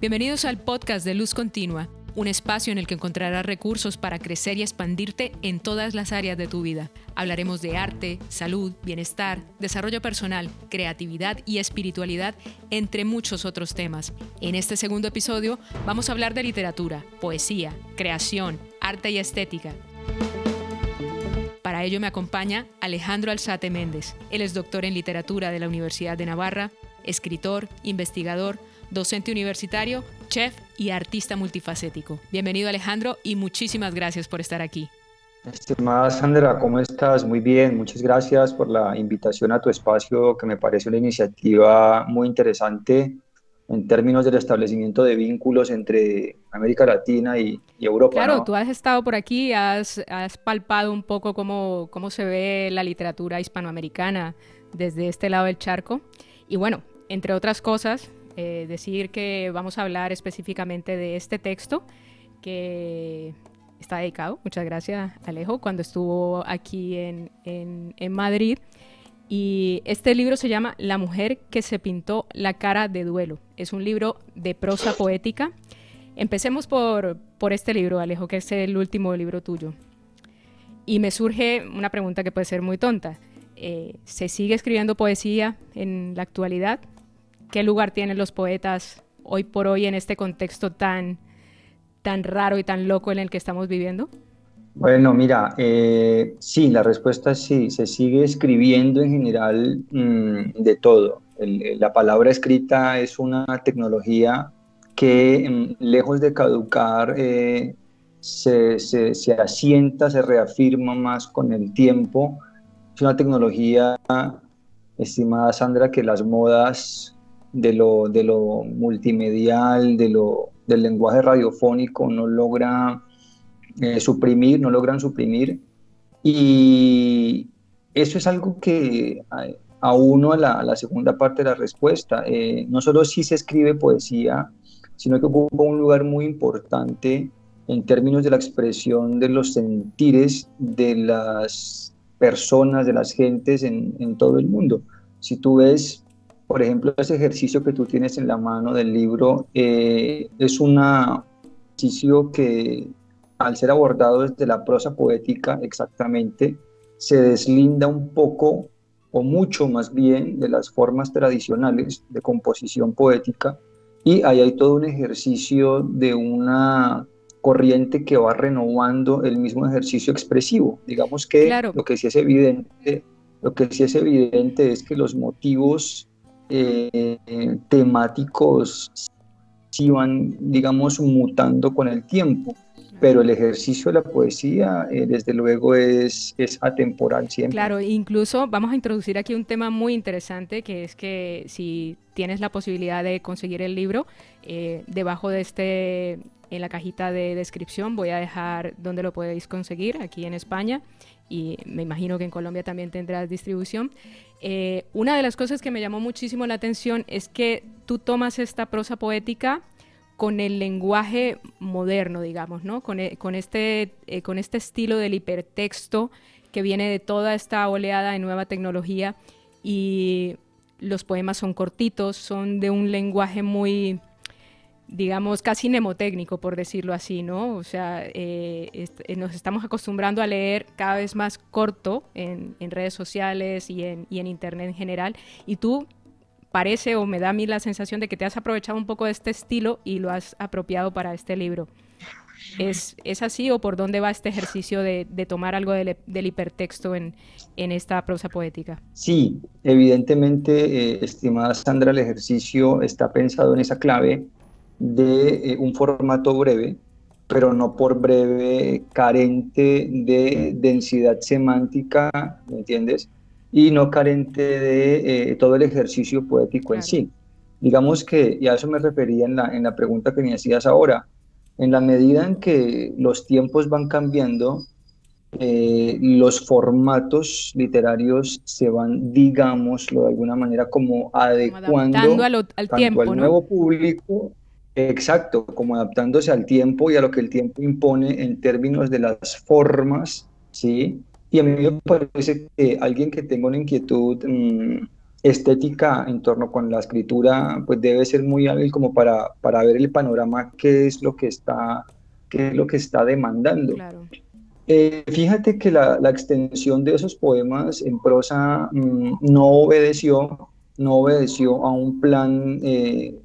Bienvenidos al podcast de Luz Continua, un espacio en el que encontrarás recursos para crecer y expandirte en todas las áreas de tu vida. Hablaremos de arte, salud, bienestar, desarrollo personal, creatividad y espiritualidad, entre muchos otros temas. En este segundo episodio vamos a hablar de literatura, poesía, creación, arte y estética. Para ello me acompaña Alejandro Alzate Méndez. Él es doctor en literatura de la Universidad de Navarra, escritor, investigador, docente universitario, chef y artista multifacético. Bienvenido Alejandro y muchísimas gracias por estar aquí. Estimada Sandra, ¿cómo estás? Muy bien, muchas gracias por la invitación a tu espacio, que me parece una iniciativa muy interesante en términos del establecimiento de vínculos entre América Latina y, Europa. Claro, tú has estado por aquí, has, has palpado un poco cómo, cómo se ve la literatura hispanoamericana desde este lado del charco. Y bueno, entre otras cosas, eh, decir que vamos a hablar específicamente de este texto que está dedicado, muchas gracias Alejo, cuando estuvo aquí en, en, Madrid. Y este libro se llama La mujer que se pintó la cara de duelo. Es un libro de prosa poética. Empecemos por, por este libro, Alejo, que es el último libro tuyo. Y me surge una pregunta que puede ser muy tonta. Eh, ¿Se sigue escribiendo poesía en la actualidad? Qué lugar tienen los poetas hoy por hoy en este contexto tan, tan raro y tan loco en el que estamos viviendo? Bueno, mira, eh, sí, la respuesta es sí, se sigue escribiendo en general mm, de todo. la palabra escrita es una tecnología que mm, lejos de caducar eh, se, se, asienta, se reafirma más con el tiempo. Es una tecnología, estimada Sandra, que las modas de lo, de lo multimedial, de lo, del lenguaje radiofónico, no logra eh, suprimir, no logran suprimir. Y eso es algo que a, uno, a la, segunda parte de la respuesta, eh, no solo si se escribe poesía, sino que ocupa un lugar muy importante en términos de la expresión de los sentires de las personas, de las gentes en, en todo el mundo. Si tú ves por ejemplo, ese ejercicio que tú tienes en la mano del libro eh, es un ejercicio que al ser abordado desde la prosa poética exactamente, se deslinda un poco o mucho más bien de las formas tradicionales de composición poética y ahí hay todo un ejercicio de una corriente que va renovando el mismo ejercicio expresivo. Digamos que lo que sí es evidente, lo que sí es evidente es que los motivos eh, temáticos si van, digamos, mutando con el tiempo, pero el ejercicio de la poesía, eh, desde luego, es, es atemporal siempre. Claro, incluso vamos a introducir aquí un tema muy interesante, que es que si tienes la posibilidad de conseguir el libro, eh, debajo de este, en la cajita de descripción, voy a dejar donde lo podéis conseguir, aquí en España, y me imagino que en Colombia también tendrás distribución. Eh, una de las cosas que me llamó muchísimo la atención es que tú tomas esta prosa poética con el lenguaje moderno, digamos, ¿no? Con, e, este, eh, con este estilo del hipertexto que viene de toda esta oleada de nueva tecnología y los poemas son cortitos, son de un lenguaje muy digamos, casi mnemotécnico, por decirlo así, ¿no? O sea, eh, eh, nos estamos acostumbrando a leer cada vez más corto en, redes sociales y en, Internet en general, y tú parece o me da a mí la sensación de que te has aprovechado un poco de este estilo y lo has apropiado para este libro. ¿Es, así o por dónde va este ejercicio de, tomar algo del, hipertexto en, esta prosa poética? Sí, evidentemente, eh, estimada Sandra, el ejercicio está pensado en esa clave de eh, un formato breve, pero no por breve carente de densidad semántica, ¿me entiendes? Y no carente de eh, todo el ejercicio poético en sí. Digamos que, y a eso me refería en la, en la pregunta que me hacías ahora, en la medida en que los tiempos van cambiando, eh, los formatos literarios se van, digámoslo de alguna manera, como adecuando al tanto tiempo, al nuevo público Exacto, como adaptándose al tiempo y a lo que el tiempo impone en términos de las formas, ¿sí? Y a mí me parece que alguien que tenga una inquietud mm, estética en torno con la escritura, pues debe ser muy hábil como para, para ver el panorama, qué es lo que está, qué es lo que está demandando. Eh, fíjate que la, la, extensión de esos poemas en prosa mm, no obedeció, no obedeció a un plan eh,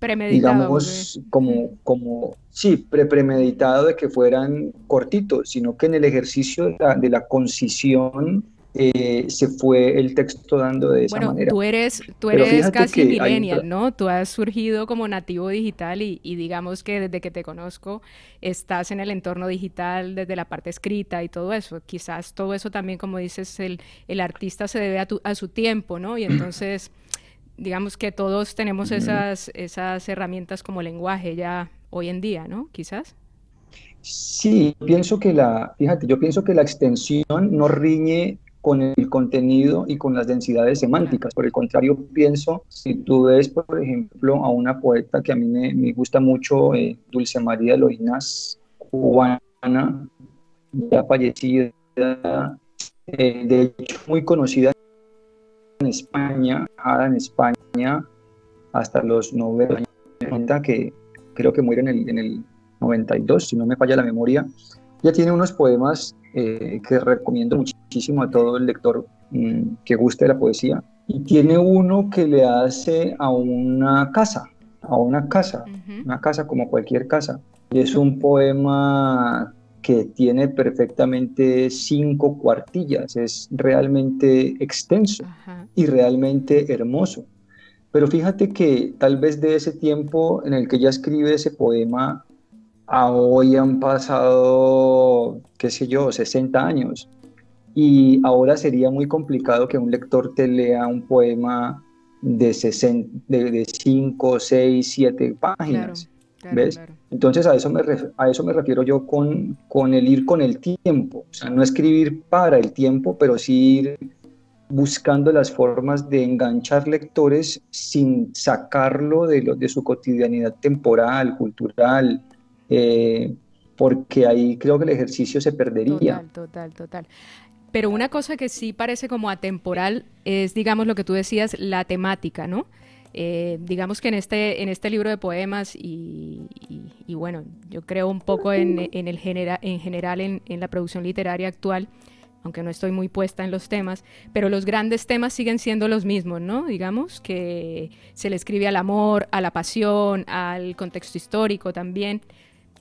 premeditado. Digamos, como, como, sí, pre premeditado de que fueran cortitos, sino que en el ejercicio de la, de la concisión eh, se fue el texto dando de esa bueno, manera. Tú eres, tú eres casi millennial, ¿no? Tú has surgido como nativo digital y, y, digamos que desde que te conozco estás en el entorno digital desde la parte escrita y todo eso. Quizás todo eso también, como dices, el, el artista se debe a, tu, a su tiempo, ¿no? Y entonces digamos que todos tenemos esas, esas herramientas como lenguaje ya hoy en día, ¿no? Quizás. Sí, pienso que la, fíjate, yo pienso que la extensión no riñe con el contenido y con las densidades semánticas. Por el contrario, pienso, si tú ves, por ejemplo, a una poeta que a mí me, gusta mucho, eh, Dulce María Loinas, cubana, ya fallecida, eh, de hecho muy conocida España, en España hasta los 90, que creo que muere en el, en el 92, si no me falla la memoria. Ya tiene unos poemas eh, que recomiendo muchísimo a todo el lector mm, que guste de la poesía. Y tiene uno que le hace a una casa, a una casa, una casa como cualquier casa. Y es un poema que tiene perfectamente cinco cuartillas, es realmente extenso y realmente hermoso. Pero fíjate que tal vez de ese tiempo en el que ella escribe ese poema, a hoy han pasado, qué sé yo, 60 años. Y ahora sería muy complicado que un lector te lea un poema de, 5, 6, 7 páginas. ¿Ves? Entonces a eso, me a eso me refiero yo con, con el ir con el tiempo, o sea, no escribir para el tiempo, pero sí ir buscando las formas de enganchar lectores sin sacarlo de, lo, de su cotidianidad temporal, cultural, eh, porque ahí creo que el ejercicio se perdería. Total, total, total. Pero una cosa que sí parece como atemporal es, digamos, lo que tú decías, la temática, ¿no? Eh, digamos que en este, en este libro de poemas y, bueno, yo creo un poco en, el genera, en general en, la producción literaria actual, aunque no estoy muy puesta en los temas, pero los grandes temas siguen siendo los mismos, ¿no? Digamos que se le escribe al amor, a la pasión, al contexto histórico también.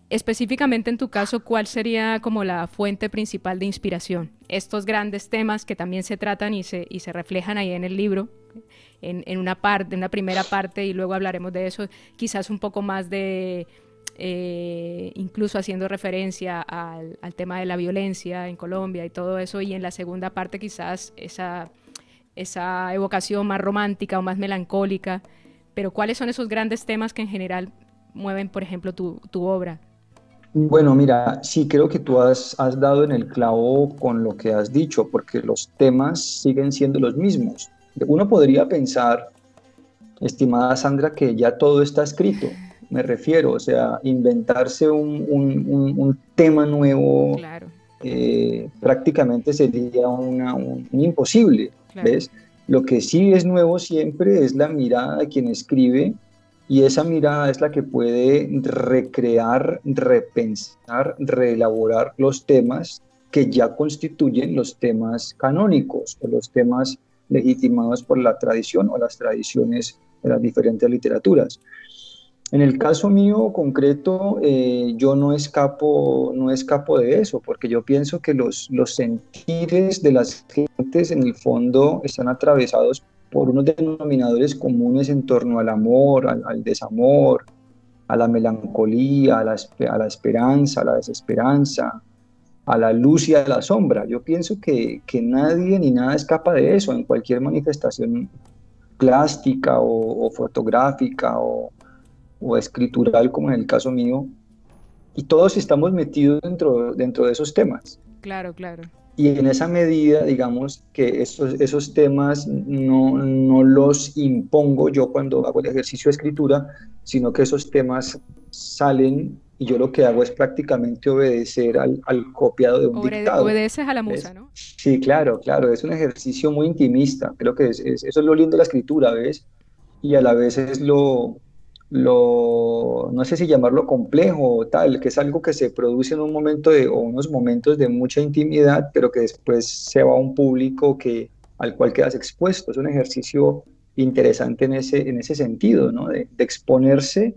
Específicamente en tu caso, ¿cuál sería como la fuente principal de inspiración? Estos grandes temas que también se tratan y se, y se reflejan ahí en el libro, en, una parte, una primera parte, y luego hablaremos de eso, quizás un poco más de, eh, incluso haciendo referencia al, tema de la violencia en Colombia y todo eso, y en la segunda parte quizás esa, esa evocación más romántica o más melancólica, pero ¿cuáles son esos grandes temas que en general mueven, por ejemplo, tu, tu obra? Bueno, mira, sí creo que tú has, has, dado en el clavo con lo que has dicho, porque los temas siguen siendo los mismos. Uno podría pensar, estimada Sandra, que ya todo está escrito, me refiero, o sea, inventarse un, tema nuevo eh, prácticamente sería un, imposible, ¿ves? Lo que sí es nuevo siempre es la mirada de quien escribe y esa mirada es la que puede recrear, repensar, reelaborar los temas que ya constituyen los temas canónicos o los temas legitimados por la tradición o las tradiciones de las diferentes literaturas. En el caso mío concreto, eh, yo no escapo, no escapo de eso, porque yo pienso que los, los sentires de las gentes en el fondo están atravesados por unos denominadores comunes en torno al amor, al, desamor, a la melancolía, a la, a la esperanza, a la desesperanza, a la luz y a la sombra. Yo pienso que, que nadie ni nada escapa de eso en cualquier manifestación plástica o, fotográfica o, o, escritural, como en el caso mío. Y todos estamos metidos dentro, dentro de esos temas. Claro, claro. Y en esa medida, digamos que esos, esos temas no, no los impongo yo cuando hago el ejercicio de escritura, sino que esos temas salen y yo lo que hago es prácticamente obedecer al, al copiado de un dictado. Obedeces a la musa, ¿no? Sí, claro, claro, es un ejercicio muy intimista, creo que es, eso es lo lindo de la escritura, ¿ves? Y a la vez es lo, lo, no sé si llamarlo complejo o tal, que es algo que se produce en un momento de, o unos momentos de mucha intimidad, pero que después se va a un público que, al cual quedas expuesto. Es un ejercicio interesante en ese, en ese sentido, ¿no? de, de exponerse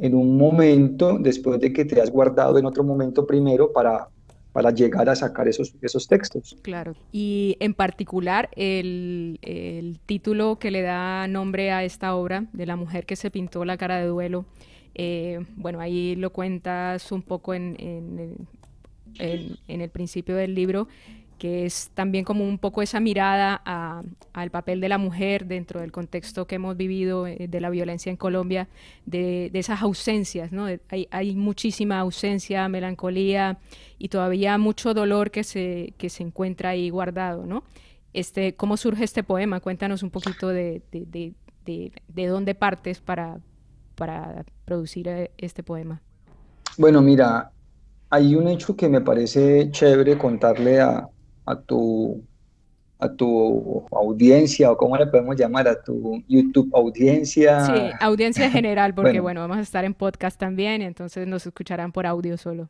en un momento después de que te has guardado en otro momento primero para, para llegar a sacar esos, esos textos. Claro. Y en particular el, el, título que le da nombre a esta obra, de la mujer que se pintó la cara de duelo, eh, bueno, ahí lo cuentas un poco en, en, en, en el principio del libro, que es también como un poco esa mirada al papel de la mujer dentro del contexto que hemos vivido eh, de la violencia en Colombia, de, esas ausencias, ¿no? hay, hay, muchísima ausencia, melancolía y todavía mucho dolor que se, que se encuentra ahí guardado, ¿no? Este, ¿Cómo surge este poema? Cuéntanos un poquito de, de, de dónde partes para, para producir eh, este poema. Bueno, mira, hay un hecho que me parece chévere contarle a, a tu, a tu audiencia o cómo le podemos llamar a tu YouTube audiencia. Sí, audiencia general, porque bueno, vamos a estar en podcast también, entonces nos escucharán por audio solo.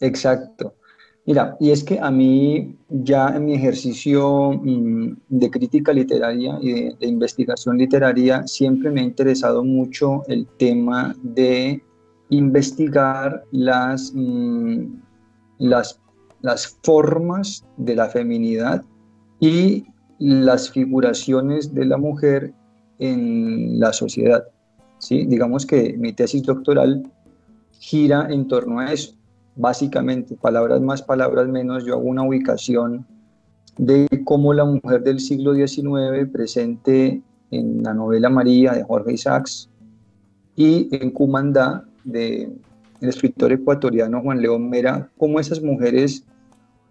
Exacto. Mira, y es que a mí ya en mi ejercicio mm, de crítica literaria y de, investigación literaria siempre me ha interesado mucho el tema de investigar las, mm, las las formas de la feminidad y las figuraciones de la mujer en la sociedad. ¿sí? Digamos que mi tesis doctoral gira en torno a eso. Básicamente, palabras más, palabras menos, yo hago una ubicación de cómo la mujer del siglo XIX presente en la novela María de Jorge Isaacs y en Cumandá de el escritor ecuatoriano Juan León Mera, cómo esas mujeres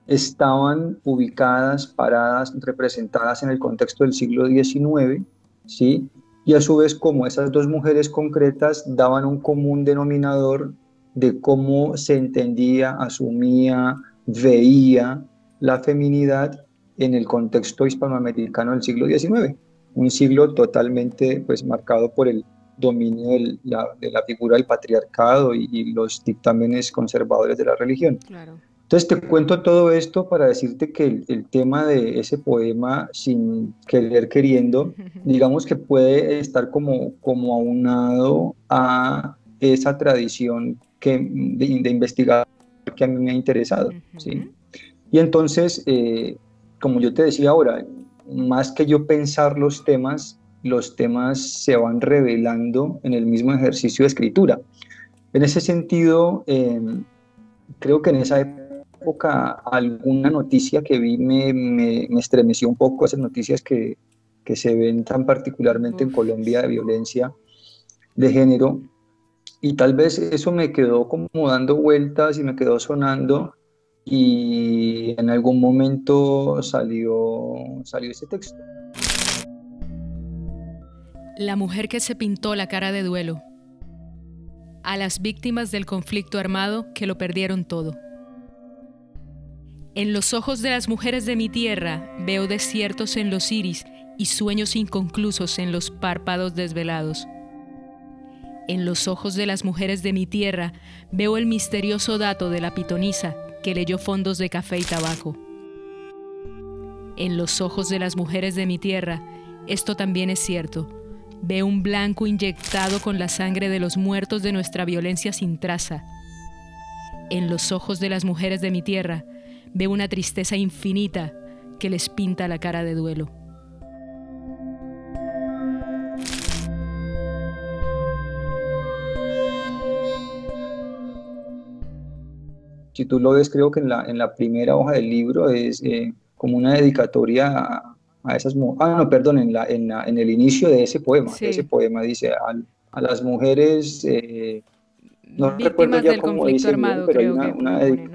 estaban ubicadas, paradas, representadas en el contexto del siglo XIX, ¿sí? y a su vez como esas dos mujeres concretas daban un común denominador de cómo se entendía, asumía, veía la feminidad en el contexto hispanoamericano del siglo XIX, un siglo totalmente pues, marcado por el dominio de la, figura del patriarcado y, y, los dictámenes conservadores de la religión. Claro. Entonces te cuento todo esto para decirte que el, tema de ese poema, sin querer queriendo, digamos que puede estar como, como aunado a esa tradición que, de, investigar que a mí me ha interesado. ¿sí? Y entonces, eh, como yo te decía ahora, más que yo pensar los temas, los temas se van revelando en el mismo ejercicio de escritura. En ese sentido, eh, creo que en esa época alguna noticia que vi me, me, estremeció un poco, esas noticias que, que se ven tan particularmente en Colombia de violencia de género. Y tal vez eso me quedó como dando vueltas y me quedó sonando y en algún momento salió, salió ese texto. La mujer que se pintó la cara de duelo. A las víctimas del conflicto armado que lo perdieron todo. En los ojos de las mujeres de mi tierra veo desiertos en los iris y sueños inconclusos en los párpados desvelados. En los ojos de las mujeres de mi tierra veo el misterioso dato de la pitonisa que leyó fondos de café y tabaco. En los ojos de las mujeres de mi tierra, esto también es cierto, veo un blanco inyectado con la sangre de los muertos de nuestra violencia sin traza. En los ojos de las mujeres de mi tierra, Ve una tristeza infinita que les pinta la cara de duelo. Si tú lo ves, creo que en la, en la primera hoja del libro es eh, como una dedicatoria a, a esas mujeres. Ah, no, perdón, en, la, en, en, el inicio de ese poema. Sí. ese poema dice a, a las mujeres. Eh, no Víctimas del conflicto armado, creo una, que una, una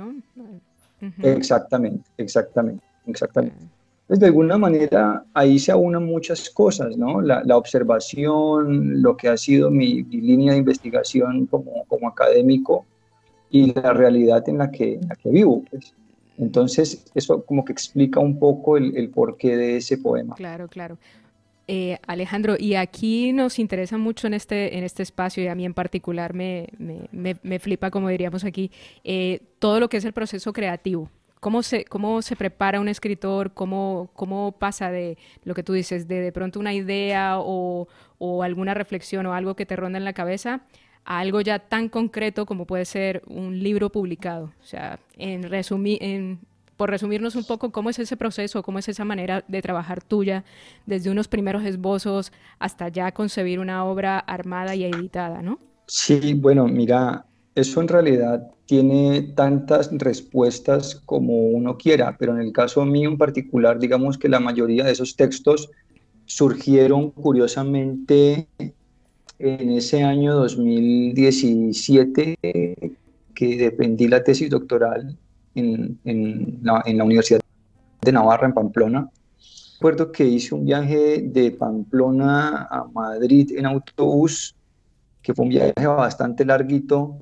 Exactamente, exactamente, exactamente. Entonces, de alguna manera, ahí se aunan muchas cosas, ¿no? La, la observación, lo que ha sido mi, mi, línea de investigación como, como académico, y la realidad en la que, la que vivo. Pues. Entonces, eso como que explica un poco el, el porqué de ese poema. Claro, claro. Eh, Alejandro, y aquí nos interesa mucho en este, en este espacio, y a mí en particular me, me, me, flipa, como diríamos aquí, eh, todo lo que es el proceso creativo. ¿Cómo se, cómo se prepara un escritor? ¿Cómo, ¿Cómo pasa de lo que tú dices, de de pronto una idea o, o alguna reflexión o algo que te ronda en la cabeza a algo ya tan concreto como puede ser un libro publicado. O sea, en resumir, en, por resumirnos un poco cómo es ese proceso, cómo es esa manera de trabajar tuya, desde unos primeros esbozos hasta ya concebir una obra armada y editada, ¿no? Sí, bueno, mira, eso en realidad tiene tantas respuestas como uno quiera, pero en el caso mío en particular, digamos que la mayoría de esos textos surgieron curiosamente en ese año 2017 que defendí la tesis doctoral en, la, Universidad de Navarra, en Pamplona. Recuerdo que hice un viaje de Pamplona a Madrid en autobús, que fue un viaje bastante larguito,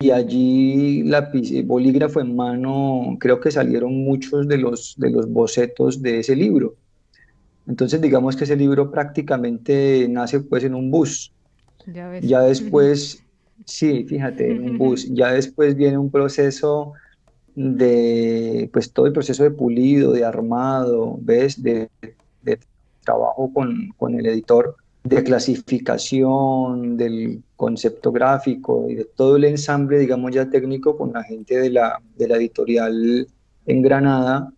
y, allí la bolígrafo en mano, creo que salieron muchos de los, de los bocetos de ese libro. Entonces digamos que ese libro prácticamente nace pues en un bus. Ya, después, sí, fíjate, en un bus, ya después viene un proceso de, pues todo el proceso de pulido, de armado, ¿ves? De, trabajo con, con, el editor, de clasificación del concepto gráfico y de todo el ensamble, digamos ya técnico con la gente de la, de la editorial en Granada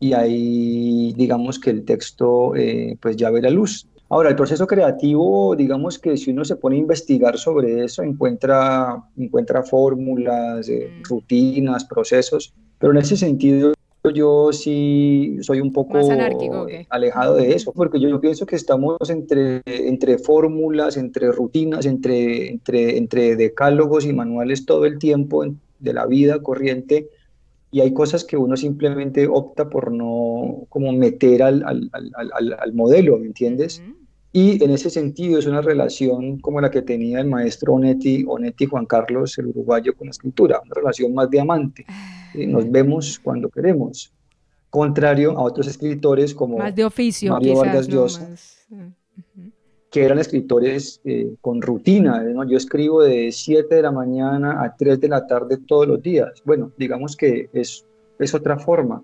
y ahí digamos que el texto eh, pues ya ve la luz. Ahora, el proceso creativo, digamos que si uno se pone a investigar sobre eso, encuentra, encuentra fórmulas, eh, mm. rutinas, procesos, pero en ese sentido yo sí soy un poco alejado de eso, porque yo, pienso que estamos entre, entre fórmulas, entre rutinas, entre, entre, entre decálogos y manuales todo el tiempo de la vida corriente, y hay cosas que uno simplemente opta por no como meter al, al, al, al modelo, ¿me entiendes? Y en ese sentido es una relación como la que tenía el maestro Onetti, Onetti Juan Carlos, el uruguayo, con la escritura, una relación más de amante. Ah. Nos vemos cuando queremos. Contrario a otros escritores como más de oficio, Mario Vargas Llosa, que eran escritores eh, con rutina. ¿no? Yo escribo de 7 de la mañana a 3 de la tarde todos los días. Bueno, digamos que es, es otra forma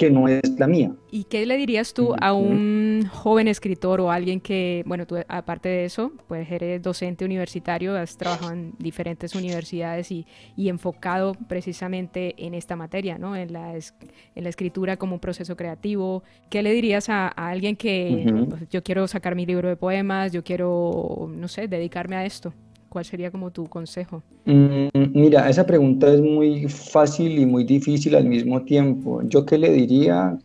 que no es la mía. ¿Y qué le dirías tú a un joven escritor o alguien que, bueno, tú aparte de eso, pues eres docente universitario, has trabajado en diferentes universidades y, y enfocado precisamente en esta materia, ¿no? En la, en la escritura como un proceso creativo. ¿Qué le dirías a, alguien que pues, yo quiero sacar mi libro de poemas, yo quiero, no sé, dedicarme a esto? ¿Cuál sería como tu consejo? Mm, mira, esa pregunta es muy fácil y muy difícil al mismo tiempo. Yo qué le diría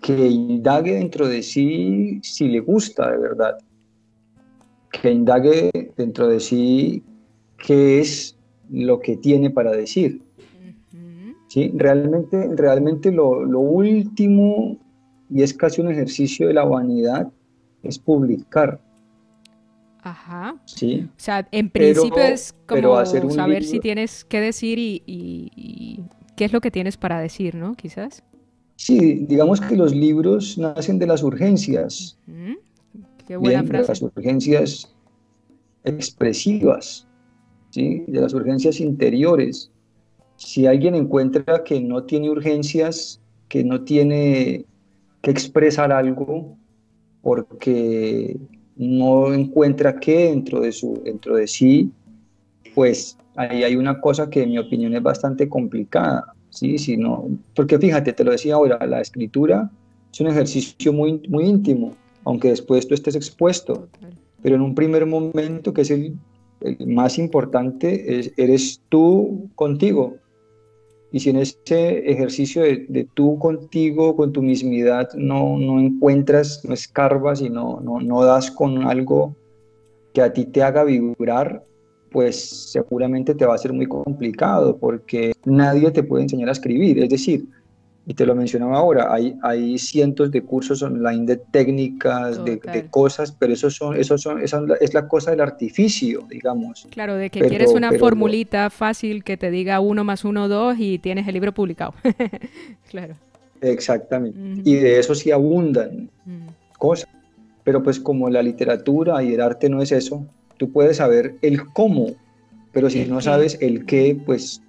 que indague dentro de sí si le gusta de verdad. Que indague dentro de sí qué es lo que tiene para decir. ¿Sí? Realmente, realmente lo, lo último, y es casi un ejercicio de la vanidad, es publicar Ajá. Sí. O sea, en principio es como saber si tienes que decir y, qué es lo que tienes para decir, ¿no? Quizás. Sí, digamos que los libros nacen de las urgencias. Qué buena frase. De las urgencias expresivas, ¿sí? de las urgencias interiores. Si alguien encuentra que no tiene urgencias, que no tiene que expresar algo, porque no encuentra que dentro de, su, dentro de sí, pues ahí hay una cosa que en mi opinión es bastante complicada, ¿sí? Si porque fíjate, te lo decía ahora, la escritura es un ejercicio muy, muy íntimo, aunque después tú estés expuesto, pero en un primer momento, que es el, el más importante, es, eres tú contigo, y si en ese ejercicio de, tú contigo, con tu mismidad, no, no encuentras, no escarbas y no, no, no das con algo que a ti te haga vibrar, pues seguramente te va a ser muy complicado porque nadie te puede enseñar a escribir. Es decir, y te lo mencionaba ahora, hay, hay cientos de cursos online de técnicas, de, cosas, pero eso son, eso son, esa es la cosa del artificio, digamos. Claro, de que quieres una formulita fácil que te diga uno más uno, dos y tienes el libro publicado. claro. Exactamente. Y de eso sí abundan cosas. Pero pues como la literatura y el arte no es eso, tú puedes saber el cómo, pero si no sabes el qué, pues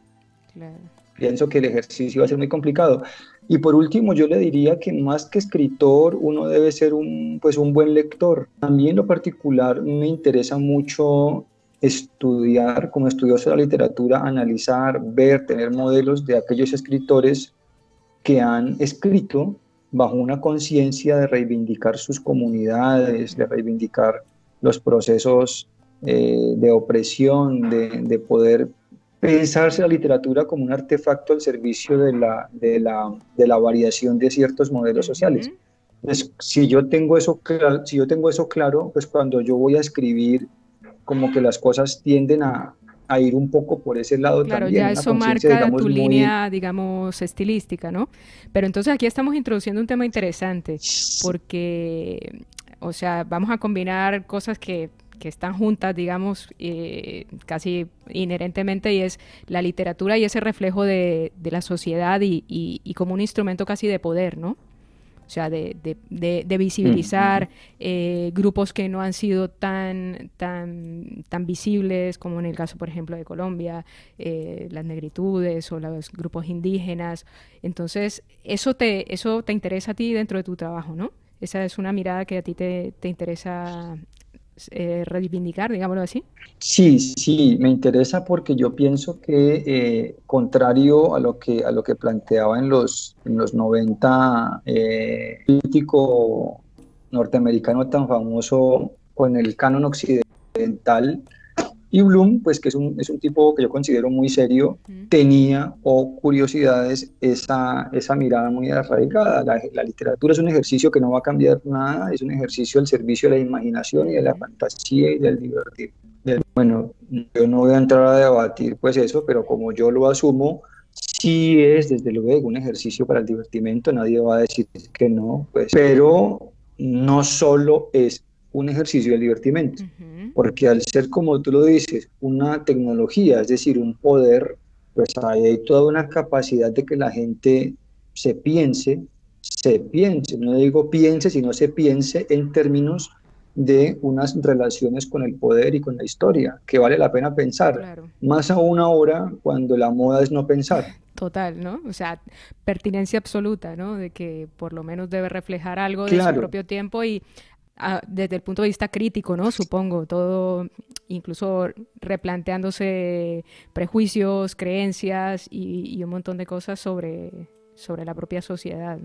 claro pienso que el ejercicio va a ser muy complicado. Y por último, yo le diría que más que escritor, uno debe ser un, pues un buen lector. A mí en lo particular me interesa mucho estudiar, como estudioso de la literatura, analizar, ver, tener modelos de aquellos escritores que han escrito bajo una conciencia de reivindicar sus comunidades, de reivindicar los procesos eh, de opresión, de, de, poder pensarse la literatura como un artefacto al servicio de la, de la, de la variación de ciertos modelos sociales. Entonces, si yo, tengo eso, si yo tengo eso claro, pues cuando yo voy a escribir, como que las cosas tienden a, a ir un poco por ese lado claro, también. ya eso marca tu línea, digamos, estilística, ¿no? Pero entonces aquí estamos introduciendo un tema interesante, porque, o sea, vamos a combinar cosas que que están juntas, digamos, eh, casi inherentemente, y es la literatura y ese reflejo de, la sociedad y, como un instrumento casi de poder, ¿no? O sea, de, visibilizar mm, eh, grupos que no han sido tan, tan, tan visibles, como en el caso, por ejemplo, de Colombia, eh, las negritudes o los grupos indígenas. Entonces, eso te, eso te interesa a ti dentro de tu trabajo, ¿no? Esa es una mirada que a ti te, te interesa eh, reivindicar, digámoslo así? Sí, sí, me interesa porque yo pienso que, eh, contrario a lo que, a lo que planteaba en los, en los 90, eh, crítico norteamericano tan famoso con el canon occidental, y Bloom, pues que es un, es un tipo que yo considero muy serio, tenía o curiosidades esa, esa mirada muy arraigada. La, la, literatura es un ejercicio que no va a cambiar nada, es un ejercicio al servicio de la imaginación y de la fantasía y del divertir. Bueno, yo no voy a entrar a debatir pues eso, pero como yo lo asumo, sí es desde luego un ejercicio para el divertimento, nadie va a decir que no, pues, pero no solo es un ejercicio de divertimento, porque al ser, como tú lo dices, una tecnología, es decir, un poder, pues hay toda una capacidad de que la gente se piense, se piense, no digo piense, sino se piense en términos de unas relaciones con el poder y con la historia, que vale la pena pensar, más aún ahora cuando la moda es no pensar. Total, ¿no? O sea, pertinencia absoluta, ¿no? De que por lo menos debe reflejar algo de su propio tiempo y desde el punto de vista crítico, ¿no? Supongo, todo, incluso replanteándose prejuicios, creencias y, un montón de cosas sobre, sobre la propia sociedad.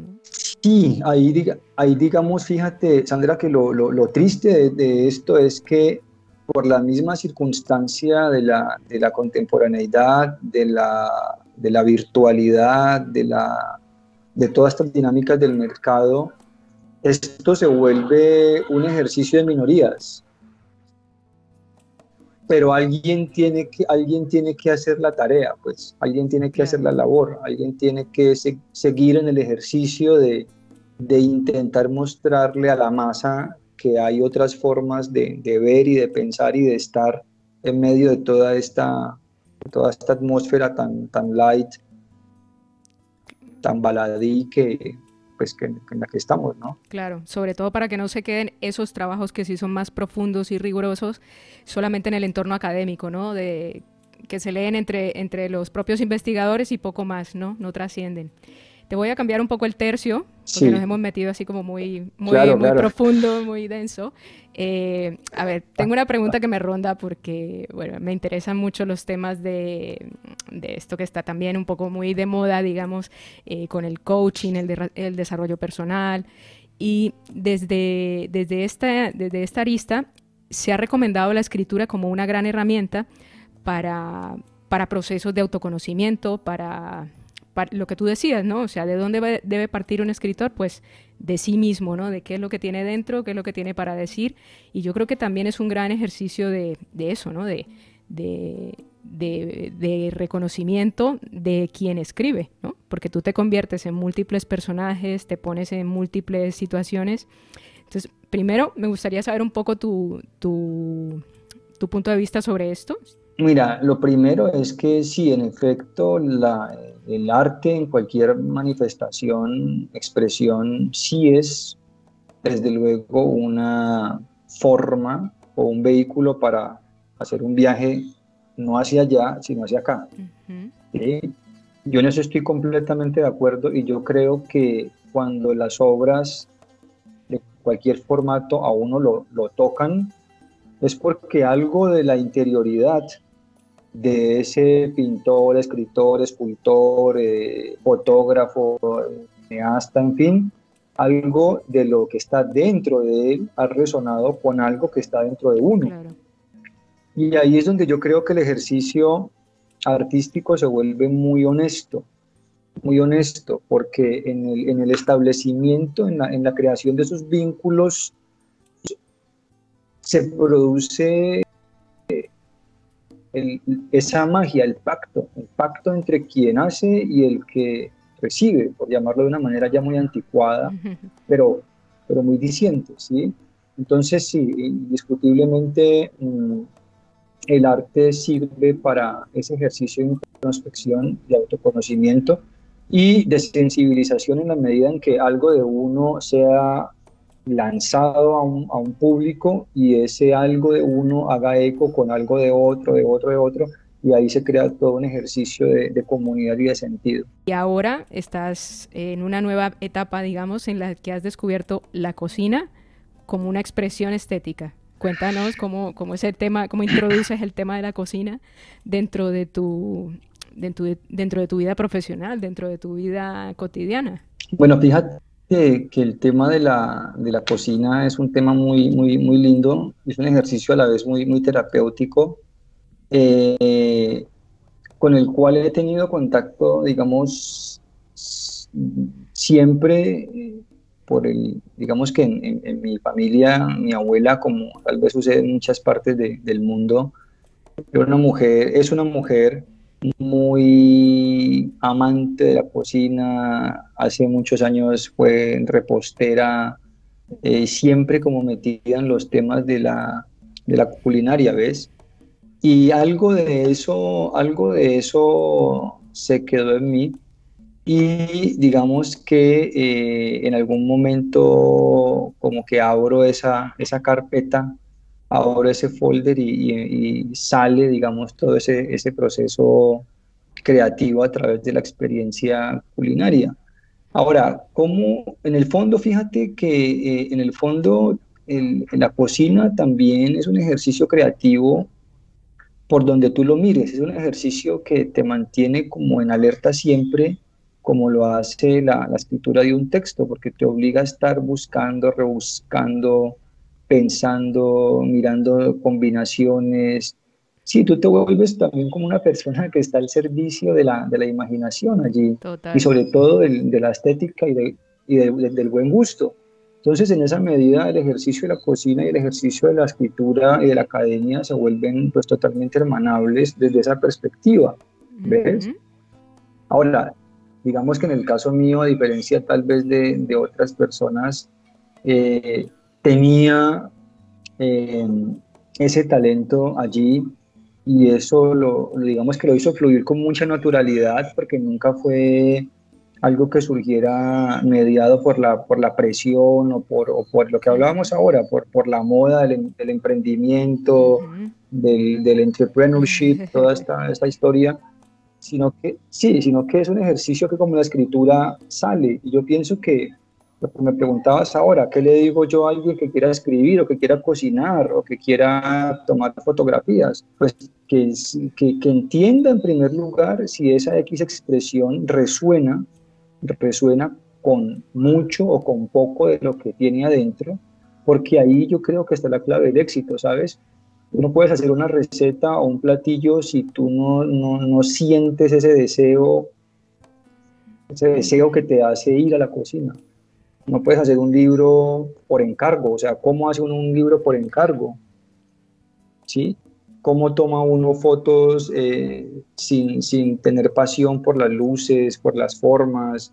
Sí, ahí, ahí digamos, fíjate, Sandra, que lo, lo, triste de, esto es que por la misma circunstancia de la, de la contemporaneidad, de la, de la virtualidad, de, la, de todas estas dinámicas del mercado, esto se vuelve un ejercicio de minorías. Pero alguien tiene que, alguien tiene que hacer la tarea, pues, alguien tiene que hacer la labor, alguien tiene que seguir en el ejercicio de, intentar mostrarle a la masa que hay otras formas de, ver y de pensar y de estar en medio de toda esta, toda esta atmósfera tan, tan light, tan baladí que, pues que, en la que estamos, ¿no? Claro, sobre todo para que no se queden esos trabajos que sí son más profundos y rigurosos solamente en el entorno académico, ¿no? De que se leen entre, entre los propios investigadores y poco más, ¿no? No trascienden. Te voy a cambiar un poco el tercio, porque nos hemos metido así como muy, muy, muy profundo, muy denso. Eh, a ver, tengo una pregunta que me ronda porque, bueno, me interesan mucho los temas de, de esto que está también un poco muy de moda, digamos, eh, con el coaching, el, el, desarrollo personal. Y desde, desde, esta, desde esta arista se ha recomendado la escritura como una gran herramienta para, para procesos de autoconocimiento, para lo que tú decías, ¿no? O sea, ¿de dónde debe partir un escritor? Pues de sí mismo, ¿no? De qué es lo que tiene dentro, qué es lo que tiene para decir. Y yo creo que también es un gran ejercicio de, eso, ¿no? De, de, reconocimiento de quien escribe, ¿no? Porque tú te conviertes en múltiples personajes, te pones en múltiples situaciones. Entonces, primero me gustaría saber un poco tu, tu, tu punto de vista sobre esto. Mira, lo primero es que sí, en efecto, la, el arte en cualquier manifestación, expresión, sí es, desde luego, una forma o un vehículo para hacer un viaje no hacia allá, sino hacia acá. Yo en eso estoy completamente de acuerdo y yo creo que cuando las obras de cualquier formato a uno lo, lo tocan, es porque algo de la interioridad de ese pintor, escritor, escultor, eh, fotógrafo, cineasta, en fin, algo de lo que está dentro de él ha resonado con algo que está dentro de uno. Y ahí es donde yo creo que el ejercicio artístico se vuelve muy honesto, muy honesto, porque en el, en el establecimiento, en la, en la, creación de esos vínculos, se produce esa magia, el pacto, el pacto entre quien hace y el que recibe, por llamarlo de una manera ya muy anticuada, pero, pero muy diciente, ¿sí? Entonces, sí, indiscutiblemente mm, el arte sirve para ese ejercicio de introspección, de autoconocimiento y de sensibilización en la medida en que algo de uno sea lanzado a un, a un, público y ese algo de uno haga eco con algo de otro, de otro, de otro, y ahí se crea todo un ejercicio de, de, comunidad y de sentido. Y ahora estás en una nueva etapa, digamos, en la que has descubierto la cocina como una expresión estética. Cuéntanos cómo, cómo ese tema, cómo introduces el tema de la cocina dentro de tu, dentro de, dentro de tu vida profesional, dentro de tu vida cotidiana. Bueno, fíjate que, que, el tema de la, de la cocina es un tema muy, muy, muy lindo, es un ejercicio a la vez muy, muy terapéutico, eh, con el cual he tenido contacto, digamos, siempre por el, digamos que en, mi familia, mi abuela, como tal vez sucede en muchas partes del mundo, era una mujer, es una mujer muy amante de la cocina, hace muchos años fue repostera, eh, siempre como metida en los temas de la, de la culinaria, ¿ves? Y algo de eso, algo de eso se quedó en mí y digamos que eh, en algún momento como que abro esa, esa carpeta ahora ese folder y, sale, digamos, todo ese, ese proceso creativo a través de la experiencia culinaria. Ahora, como en el fondo, fíjate que eh, en el fondo en la cocina también es un ejercicio creativo por donde tú lo mires, es un ejercicio que te mantiene como en alerta siempre, como lo hace la, la escritura de un texto, porque te obliga a estar buscando, rebuscando, pensando, mirando combinaciones. Sí, tú te vuelves también como una persona que está al servicio de la, de la imaginación allí y sobre todo de la estética y, de, y del buen gusto. Entonces, en esa medida, el ejercicio de la cocina y el ejercicio de la escritura y de la academia se vuelven pues totalmente hermanables desde esa perspectiva. ¿Ves? Ahora, digamos que en el caso mío, a diferencia tal vez de, de otras personas, eh, tenía eh, ese talento allí y eso lo, digamos que lo hizo fluir con mucha naturalidad porque nunca fue algo que surgiera mediado por la, por la presión o por, por lo que hablábamos ahora, por, por la moda del, emprendimiento, del, del, entrepreneurship, toda esta, esta historia, sino que sí, sino que es un ejercicio que como la escritura sale. Y yo pienso que me preguntabas ahora, ¿qué le digo yo a alguien que quiera escribir o que quiera cocinar o que quiera tomar fotografías? Pues que, que, que entienda en primer lugar si esa X expresión resuena, resuena con mucho o con poco de lo que tiene adentro, porque ahí yo creo que está la clave del éxito, ¿sabes? No puedes hacer una receta o un platillo si tú no, no, no sientes ese deseo, ese deseo que te hace ir a la cocina. No puedes hacer un libro por encargo, o sea, ¿cómo hace uno un libro por encargo? ¿Sí? cómo toma uno fotos eh, sin, sin tener pasión por las luces, por las formas,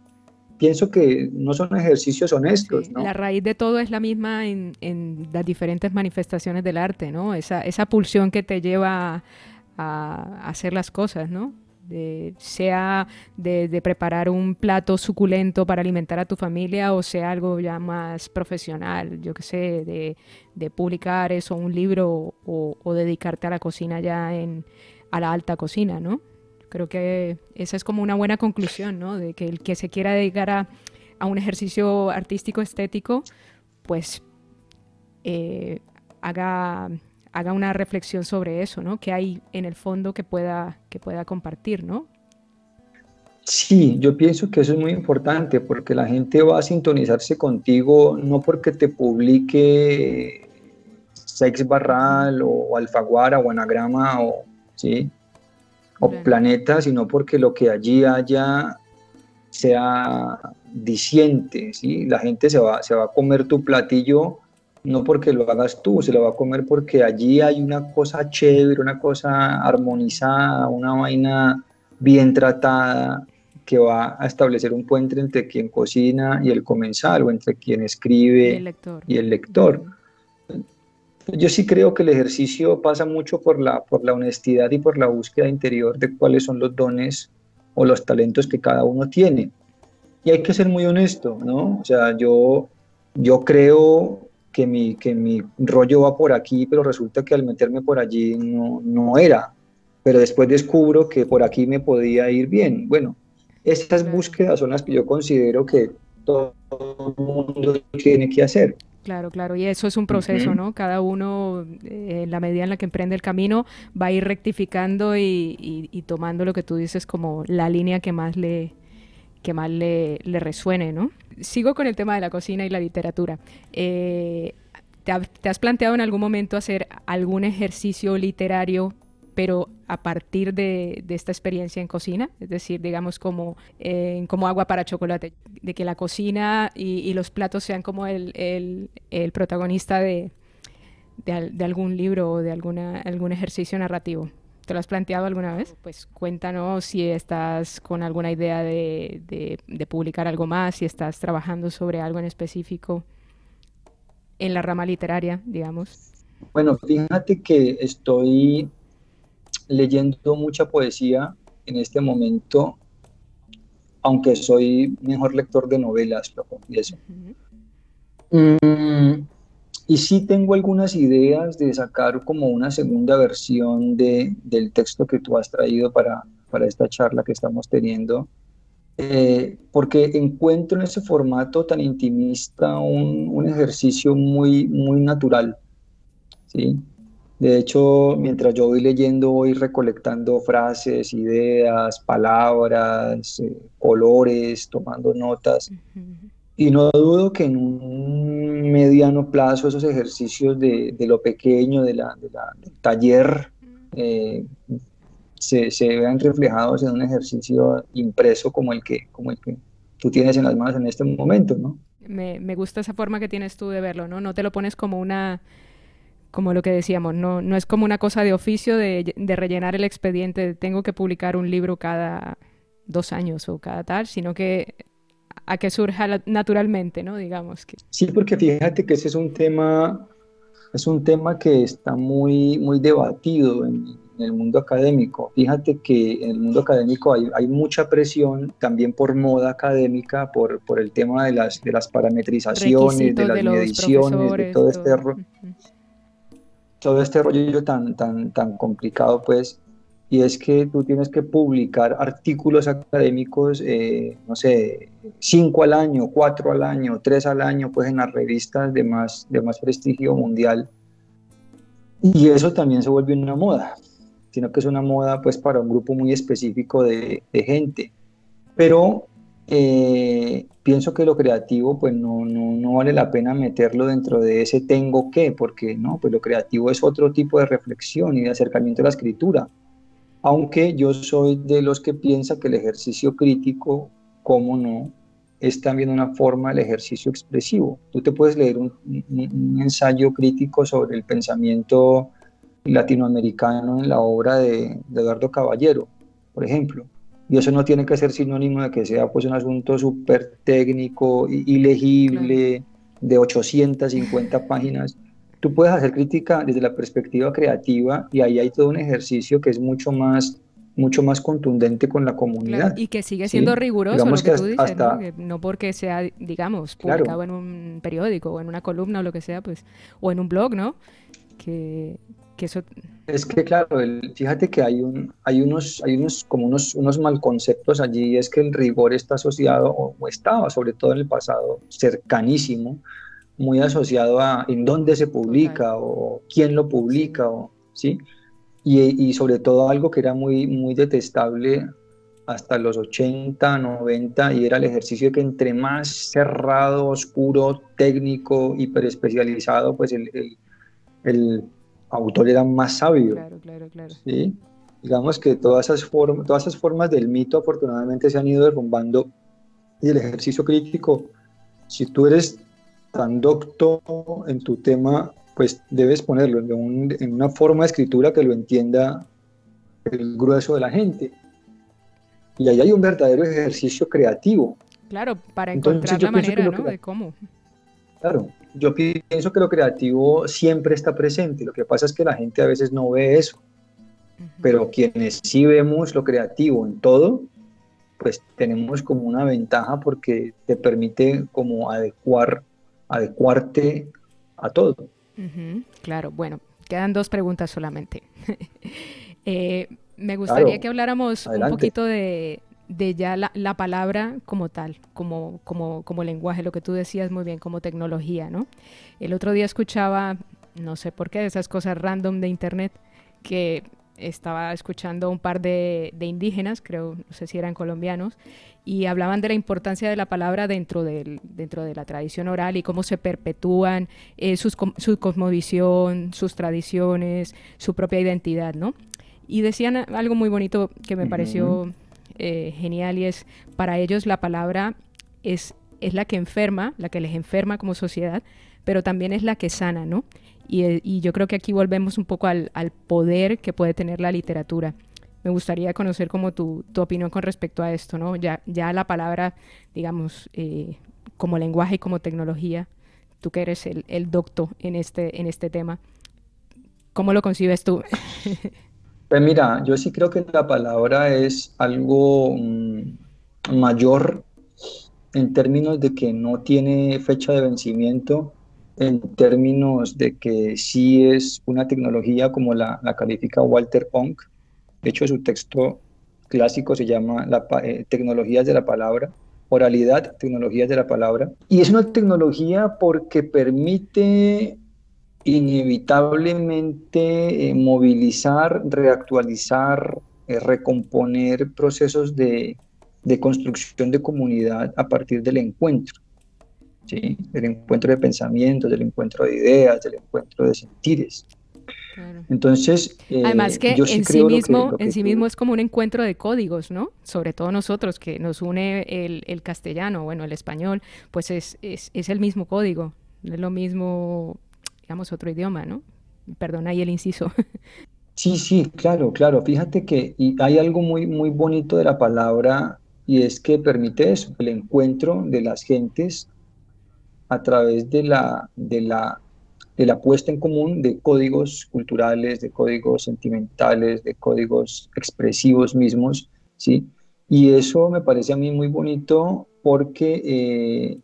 pienso que no son ejercicios honestos. ¿no? La raíz de todo es la misma en, en, las diferentes manifestaciones del arte, ¿no? Esa, esa pulsión que te lleva a, hacer las cosas, ¿no? De, sea de, preparar un plato suculento para alimentar a tu familia o sea algo ya más profesional, yo qué sé, de, publicar eso, un libro o, o, dedicarte a la cocina ya en, a la alta cocina, ¿no? Creo que esa es como una buena conclusión, ¿no? De que el que se quiera dedicar a, a un ejercicio artístico estético, pues eh, haga, haga una reflexión sobre eso, ¿no? Que hay en el fondo que pueda, que pueda compartir, ¿no? Sí, yo pienso que eso es muy importante porque la gente va a sintonizarse contigo no porque te publique Sex Barral o Alfaguara o Anagrama o, ¿sí? o planeta, sino porque lo que allí haya sea diciente, ¿sí? La gente se va, se va a comer tu platillo no porque lo hagas tú, se lo va a comer porque allí hay una cosa chévere, una cosa armonizada, una vaina bien tratada que va a establecer un puente entre quien cocina y el comensal o entre quien escribe y el lector. Y el lector. Yo sí creo que el ejercicio pasa mucho por la, por la honestidad y por la búsqueda interior de cuáles son los dones o los talentos que cada uno tiene. Y hay que ser muy honesto, ¿no? O sea, yo, yo creo que mi, que mi rollo va por aquí, pero resulta que al meterme por allí no, no era. Pero después descubro que por aquí me podía ir bien. Bueno, estas búsquedas son las que yo considero que todo el mundo tiene que hacer. Claro, claro, y eso es un proceso, ¿no? Cada uno, eh, en la medida en la que emprende el camino, va a ir rectificando y, y, y, tomando lo que tú dices como la línea que más le, que más le, resuene, ¿no? Sigo con el tema de la cocina y la literatura. Eh, ¿te, ¿Te has planteado en algún momento hacer algún ejercicio literario pero a partir de, esta experiencia en cocina, es decir, digamos como, eh, como agua para chocolate, de que la cocina y, los platos sean como el, el, el protagonista de, de, de, algún libro o de alguna, algún ejercicio narrativo. ¿Te lo has planteado alguna vez? Pues cuéntanos si estás con alguna idea de, de publicar algo más, si estás trabajando sobre algo en específico en la rama literaria, digamos. Bueno, fíjate que estoy leyendo mucha poesía en este momento, aunque soy mejor lector de novelas, lo confieso. Uh -huh. mm, y sí tengo algunas ideas de sacar como una segunda versión de, del texto que tú has traído para, para esta charla que estamos teniendo, eh, porque encuentro en ese formato tan intimista un, un ejercicio muy, muy natural. ¿sí? De hecho, mientras yo voy leyendo, voy recolectando frases, ideas, palabras, eh, colores, tomando notas. Uh -huh. Y no dudo que en un mediano plazo esos ejercicios de, de lo pequeño, de la, de la, del taller, eh, se, se, vean reflejados en un ejercicio impreso como el que, como el que tú tienes en las manos en este momento, ¿no? Me, me gusta esa forma que tienes tú de verlo, ¿no? No te lo pones como una como lo que decíamos, no, no es como una cosa de oficio de, de, rellenar el expediente, tengo que publicar un libro cada dos años o cada tal, sino que a que surja naturalmente, ¿no? Digamos que. Sí, porque fíjate que ese es un tema, es un tema que está muy, muy debatido en, en el mundo académico. Fíjate que en el mundo académico hay, hay mucha presión también por moda académica, por, por el tema de las, de las parametrizaciones, Requisitos de las de mediciones, de todo este... Todo. Uh -huh todo este rollo tan, tan, tan complicado, pues, y es que tú tienes que publicar artículos académicos, eh, no sé, cinco al año, cuatro al año, tres al año, pues en las revistas de más, de más prestigio mundial. Y eso también se vuelve una moda, sino que es una moda pues para un grupo muy específico de, gente. Pero eh, pienso que lo creativo pues no, no, no, vale la pena meterlo dentro de ese tengo que, porque no, pues lo creativo es otro tipo de reflexión y de acercamiento a la escritura. Aunque yo soy de los que piensa que el ejercicio crítico, como no, es también una forma del ejercicio expresivo. Tú te puedes leer un, un, un ensayo crítico sobre el pensamiento latinoamericano en la obra de, Eduardo Caballero, por ejemplo. Y eso no tiene que ser sinónimo de que sea pues un asunto súper técnico, ilegible, de 850 páginas. Tú puedes hacer crítica desde la perspectiva creativa y ahí hay todo un ejercicio que es mucho más mucho más contundente con la comunidad. y que sigue siendo riguroso lo que, tú dices, ¿no? porque sea, digamos, publicado en un periódico o en una columna o lo que sea, pues, o en un blog, ¿no? Que, eso... Es que claro, fíjate que hay, un, hay, unos, hay unos, como unos, unos malconceptos allí, es que el rigor está asociado, o, estaba sobre todo en el pasado, cercanísimo, muy asociado a en dónde se publica o quién lo publica, o, ¿sí? Y, y, sobre todo algo que era muy, muy detestable hasta los 80, 90, y era el ejercicio de que entre más cerrado, oscuro, técnico, hiperespecializado, pues el, el, el autor era más sabio. Claro, claro, claro. ¿sí? Digamos que todas esas, todas esas formas del mito afortunadamente se han ido derrumbando y el ejercicio crítico, si tú eres tan docto en tu tema, pues debes ponerlo en, en una forma de escritura que lo entienda el grueso de la gente. Y ahí hay un verdadero ejercicio creativo. Claro, para encontrar la manera, ¿no? De cómo. Claro, yo pienso que lo creativo siempre está presente, lo que pasa es que la gente a veces no ve eso, pero quienes sí vemos lo creativo en todo, pues tenemos como una ventaja porque te permite como adecuar, adecuarte a todo. Claro, bueno, quedan dos preguntas solamente. Eh, me gustaría que habláramos un poquito de, de ya la, la, palabra como tal, como, como, como lenguaje, lo que tú decías muy bien, como tecnología, ¿no? El otro día escuchaba, no sé por qué, de esas cosas random de internet, que estaba escuchando un par de, de, indígenas, creo, no sé si eran colombianos, y hablaban de la importancia de la palabra dentro, del, dentro de la tradición oral y cómo se perpetúan eh, sus, su cosmovisión, sus tradiciones, su propia identidad, ¿no? Y decían algo muy bonito que me pareció eh, genial y es para ellos la palabra es, es la que enferma, la que les enferma como sociedad, pero también es la que sana, ¿no? Y, eh, y yo creo que aquí volvemos un poco al, al, poder que puede tener la literatura. Me gustaría conocer como tu, tu opinión con respecto a esto, ¿no? Ya, ya la palabra, digamos, eh, como lenguaje y como tecnología, tú que eres el, el docto en este, en este tema, ¿cómo lo concibes tú? Pues mira, yo sí creo que la palabra es algo mm, mayor en términos de que no tiene fecha de vencimiento, en términos de que sí es una tecnología como la, califica Walter Punk. De hecho, su texto clásico se llama la, eh, Tecnologías de la Palabra, Oralidad, Tecnologías de la Palabra. Y es una tecnología porque permite inevitablemente eh, movilizar, reactualizar, eh, recomponer procesos de, construcción de comunidad a partir del encuentro, ¿sí? del encuentro de pensamientos, del encuentro de ideas, del encuentro de sentires. Entonces, eh, además que en sí mismo, en sí mismo es como un encuentro de códigos, ¿no? Sobre todo nosotros que nos une el, castellano, bueno, el español, pues es, es, es el mismo código, no es lo mismo digamos, otro idioma, ¿no? Perdona ahí el inciso. Sí, sí, claro, claro. Fíjate que hay algo muy, muy bonito de la palabra y es que permite eso, el encuentro de las gentes a través de la, de la, de la puesta en común de códigos culturales, de códigos sentimentales, de códigos expresivos mismos, ¿sí? Y eso me parece a mí muy bonito porque eh,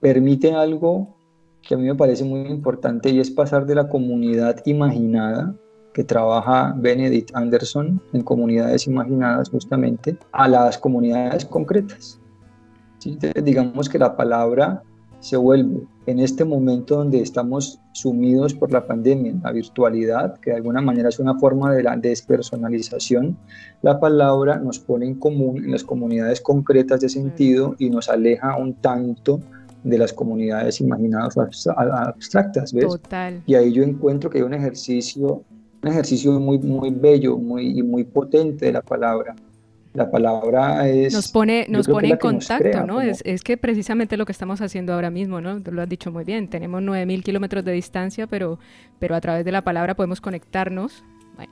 permite algo que a mí me parece muy importante y es pasar de la comunidad imaginada que trabaja Benedict Anderson en comunidades imaginadas justamente a las comunidades concretas. digamos que la palabra se vuelve en este momento donde estamos sumidos por la pandemia, la virtualidad, que de alguna manera es una forma de la despersonalización, la palabra nos pone en común en las comunidades concretas de sentido y nos aleja un tanto de las comunidades imaginadas abstractas, ¿ves? Total. Y ahí yo encuentro que hay un ejercicio, un ejercicio muy, muy bello muy, y muy potente de la palabra, La palabra es... Nos pone, nos pone en contacto, ¿no? Es, es, que precisamente lo que estamos haciendo ahora mismo, ¿no? Lo has dicho muy bien, tenemos 9.000 kilómetros de distancia, pero, pero a través de la palabra podemos conectarnos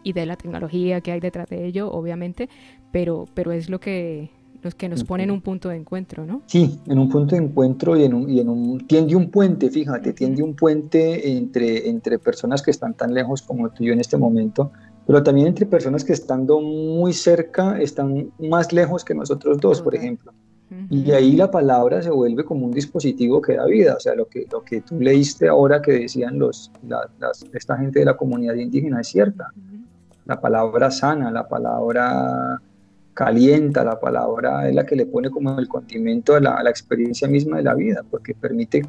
y de la tecnología que hay detrás de ello, obviamente, pero, pero es lo que, los que nos ponen un punto de encuentro, ¿no? Sí, en un punto de encuentro y en un, y en un tiende un puente, fíjate, tiende un puente entre, entre personas que están tan lejos como tú y yo en este momento, pero también entre personas que estando muy cerca están más lejos que nosotros dos, por ejemplo. Y ahí la palabra se vuelve como un dispositivo que da vida, o sea, lo que, lo que tú leíste ahora que decían los, esta gente de la comunidad indígena es cierta. La palabra sana, la palabra calienta, la palabra es la que le pone como el condimento a la, experiencia misma de la vida, porque permite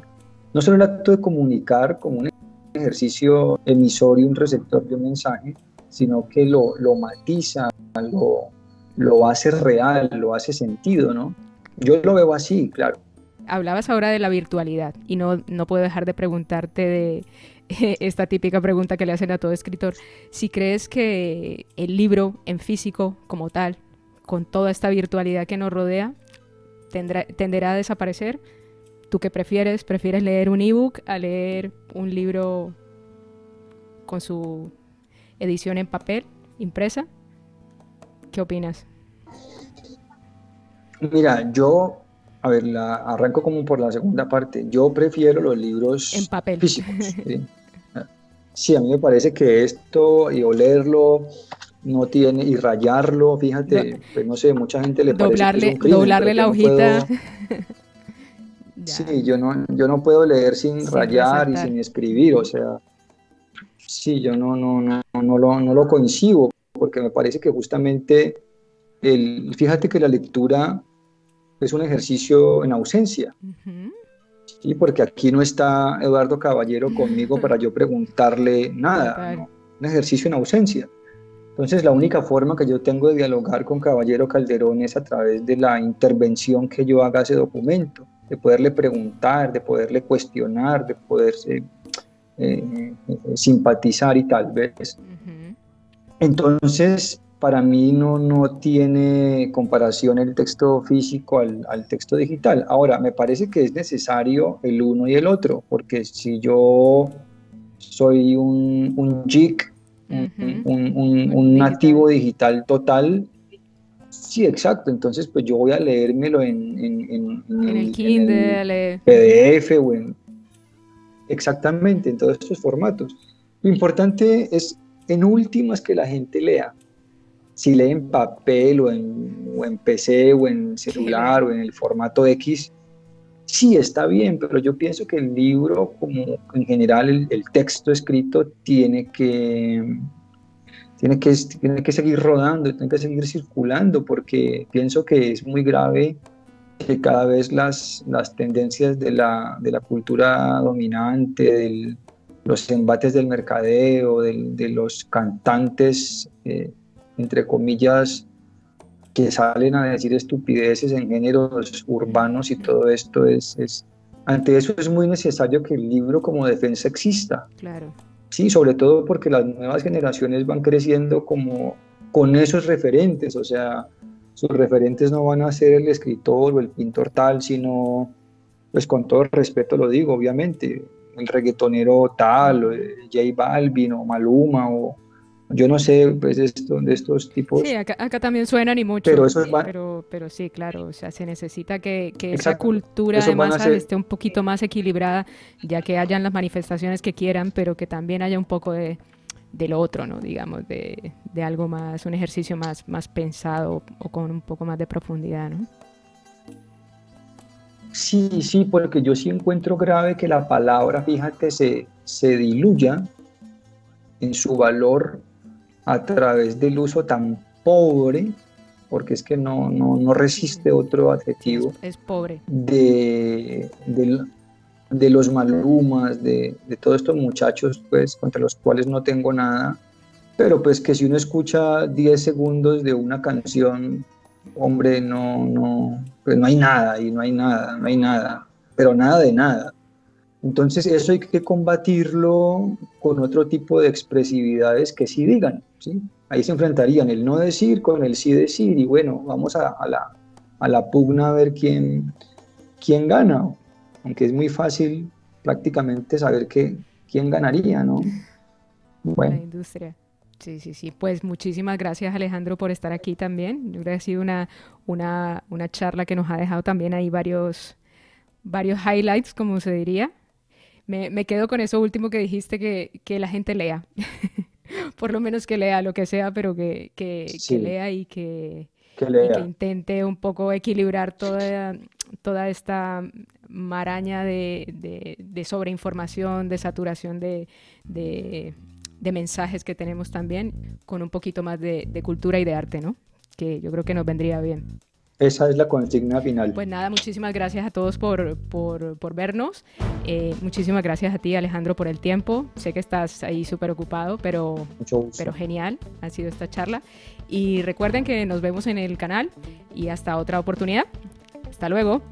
no solo el acto de comunicar como un ejercicio emisorio, un receptor de un mensaje, sino que lo, lo matiza, lo, lo hace real, lo hace sentido, ¿no? Yo lo veo así, claro. Hablabas ahora de la virtualidad y no, no puedo dejar de preguntarte de esta típica pregunta que le hacen a todo escritor, si crees que el libro en físico como tal con toda esta virtualidad que nos rodea, tendrá, tenderá a desaparecer. ¿Tú qué prefieres? ¿Prefieres leer un ebook a leer un libro con su edición en papel, impresa? ¿Qué opinas? Mira, yo, a ver, la, arranco como por la segunda parte. Yo prefiero los libros en papel. físicos. ¿sí? a mí me parece que esto y olerlo no tiene, y rayarlo, fíjate, pues no sé, mucha gente le doblarle, parece Doblarle la hojita. sí, yo no, yo no puedo leer sin, rayar y sin escribir, o sea, sí, yo no, no, no, no, lo, no lo coincido, porque me parece que justamente, el, fíjate que la lectura es un ejercicio en ausencia. Sí, porque aquí no está Eduardo Caballero conmigo para yo preguntarle nada, un ejercicio en ausencia. Entonces, la única forma que yo tengo de dialogar con Caballero Calderón es a través de la intervención que yo haga a ese documento, de poderle preguntar, de poderle cuestionar, de poderse eh, simpatizar y tal vez. Entonces, para mí no, no tiene comparación el texto físico al, al, texto digital. Ahora, me parece que es necesario el uno y el otro, porque si yo soy un, un geek un, nativo digital total. Sí, exacto. Entonces, pues yo voy a leérmelo en, en, el Kindle, PDF o en... Exactamente, en todos estos formatos. Lo importante es, en últimas, que la gente lea. Si lee en papel o en, PC o en celular o en el formato X, sí está bien, pero yo pienso que el libro, como en general el, texto escrito, tiene que, tiene, que, tiene que seguir rodando, tiene que seguir circulando, porque pienso que es muy grave que cada vez las, las tendencias de la, de la cultura dominante, de los embates del mercadeo, de los cantantes, eh, entre comillas, que salen a decir estupideces en géneros urbanos y todo esto es, es, ante eso es muy necesario que el libro como defensa exista. Claro. Sí, sobre todo porque las nuevas generaciones van creciendo como con esos referentes, o sea, sus referentes no van a ser el escritor o el pintor tal, sino, pues con todo respeto lo digo, obviamente, el reggaetonero tal, o J Balvin o Maluma o, yo no sé, pues, de estos tipos. Sí, acá, también suenan y mucho. Pero, eso pero, pero, sí, claro, o sea, se necesita que, que esa cultura de masa esté un poquito más equilibrada, ya que hayan las manifestaciones que quieran, pero que también haya un poco de, de lo otro, ¿no? Digamos, de, de, algo más, un ejercicio más, más pensado o con un poco más de profundidad, ¿no? Sí, sí, porque yo sí encuentro grave que la palabra, fíjate, se, se diluya en su valor a través del uso tan pobre, porque es que no, no, no resiste otro adjetivo. Es, pobre. De, de, los malumas, de, de, todos estos muchachos, pues, contra los cuales no tengo nada, pero pues que si uno escucha 10 segundos de una canción, hombre, no, no, pues no hay nada, y no hay nada, no hay nada, pero nada de nada. Entonces eso hay que combatirlo con otro tipo de expresividades que sí digan, ¿sí? ahí se enfrentarían el no decir con el sí decir y bueno, vamos a, la, a la, pugna a ver quién, quién gana, aunque es muy fácil prácticamente saber que, quién ganaría, ¿no? Bueno. La industria. Sí, sí, sí. Pues muchísimas gracias Alejandro por estar aquí también. Yo creo que ha sido una, una, una charla que nos ha dejado también ahí varios, varios highlights, como se diría. Me, me quedo con eso último que dijiste, que, que la gente lea. Por lo menos que lea lo que sea, pero que, que, lea y que, intente un poco equilibrar toda, toda esta maraña de, de, de sobreinformación, de saturación de, de, mensajes que tenemos también, con un poquito más de, cultura y de arte, ¿no? Que yo creo que nos vendría bien. Esa es la consigna final. Pues nada, muchísimas gracias a todos por, por, por vernos. Eh, muchísimas gracias a ti, Alejandro, por el tiempo. Sé que estás ahí súper ocupado, pero, pero genial ha sido esta charla. Y recuerden que nos vemos en el canal y hasta otra oportunidad. Hasta luego.